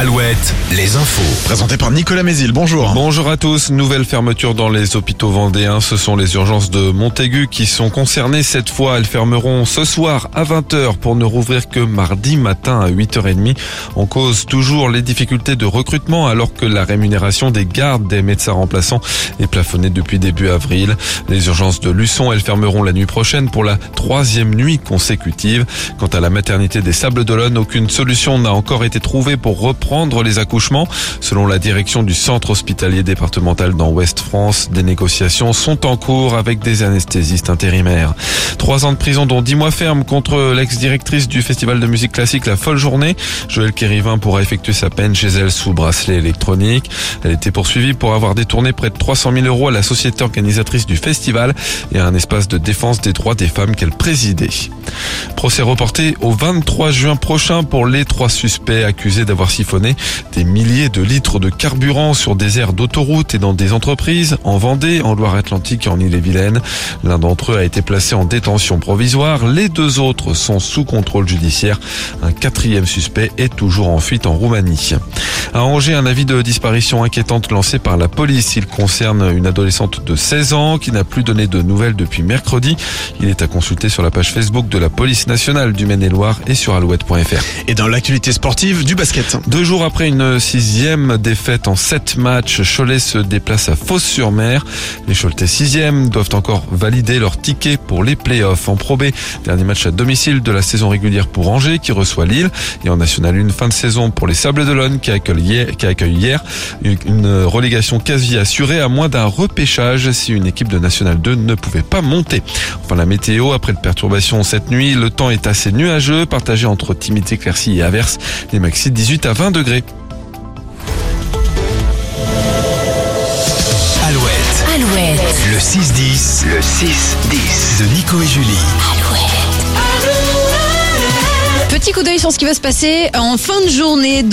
Alouette, les infos. Présenté par Nicolas Mézil, bonjour. Bonjour à tous. Nouvelle fermeture dans les hôpitaux vendéens. Ce sont les urgences de Montaigu qui sont concernées. Cette fois, elles fermeront ce soir à 20h pour ne rouvrir que mardi matin à 8h30. On cause toujours les difficultés de recrutement alors que la rémunération des gardes des médecins remplaçants est plafonnée depuis début avril. Les urgences de Luçon, elles fermeront la nuit prochaine pour la troisième nuit consécutive. Quant à la maternité des Sables d'Olonne, aucune solution n'a encore été trouvée pour reprendre les accouchements. Selon la direction du centre hospitalier départemental dans Ouest France, des négociations sont en cours avec des anesthésistes intérimaires. Trois ans de prison dont dix mois ferme contre l'ex-directrice du festival de musique classique La Folle Journée. Joël Kérivin pourra effectuer sa peine chez elle sous bracelet électronique. Elle était poursuivie pour avoir détourné près de 300 000 euros à la société organisatrice du festival et à un espace de défense des droits des femmes qu'elle présidait. Procès reporté au 23 juin prochain pour les trois suspects accusés d'avoir siphonné des milliers de litres de carburant sur des aires d'autoroute et dans des entreprises en Vendée, en Loire-Atlantique et en Ille-et-Vilaine. L'un d'entre eux a été placé en détention provisoire. Les deux autres sont sous contrôle judiciaire. Un quatrième suspect est toujours en fuite en Roumanie. À Angers, un avis de disparition inquiétante lancé par la police. Il concerne une adolescente de 16 ans qui n'a plus donné de nouvelles depuis mercredi. Il est à consulter sur la page Facebook de la police nationale du Maine-et-Loire et sur alouette.fr. Et dans l'actualité sportive, du basket. Deux jours après une sixième défaite en sept matchs, Cholet se déplace à Fos-sur-Mer. Les Choletais sixième doivent encore valider leur ticket pour les playoffs en Pro. Dernier match à domicile de la saison régulière pour Angers qui reçoit Lille et en National une fin de saison pour les Sables d'Olonne qui accueille hier une relégation quasi assurée à moins d'un repêchage si une équipe de National 2 ne pouvait pas monter. Enfin la météo après de perturbations cette nuit, le temps est assez nuageux, partagé entre timidité, éclaircies et averses. Les maxi 18 à 20 degrés. Alouette, Alouette, le 6-10, le 6-10 de Nico et Julie. Petit coup d'œil sur ce qui va se passer en fin de journée dans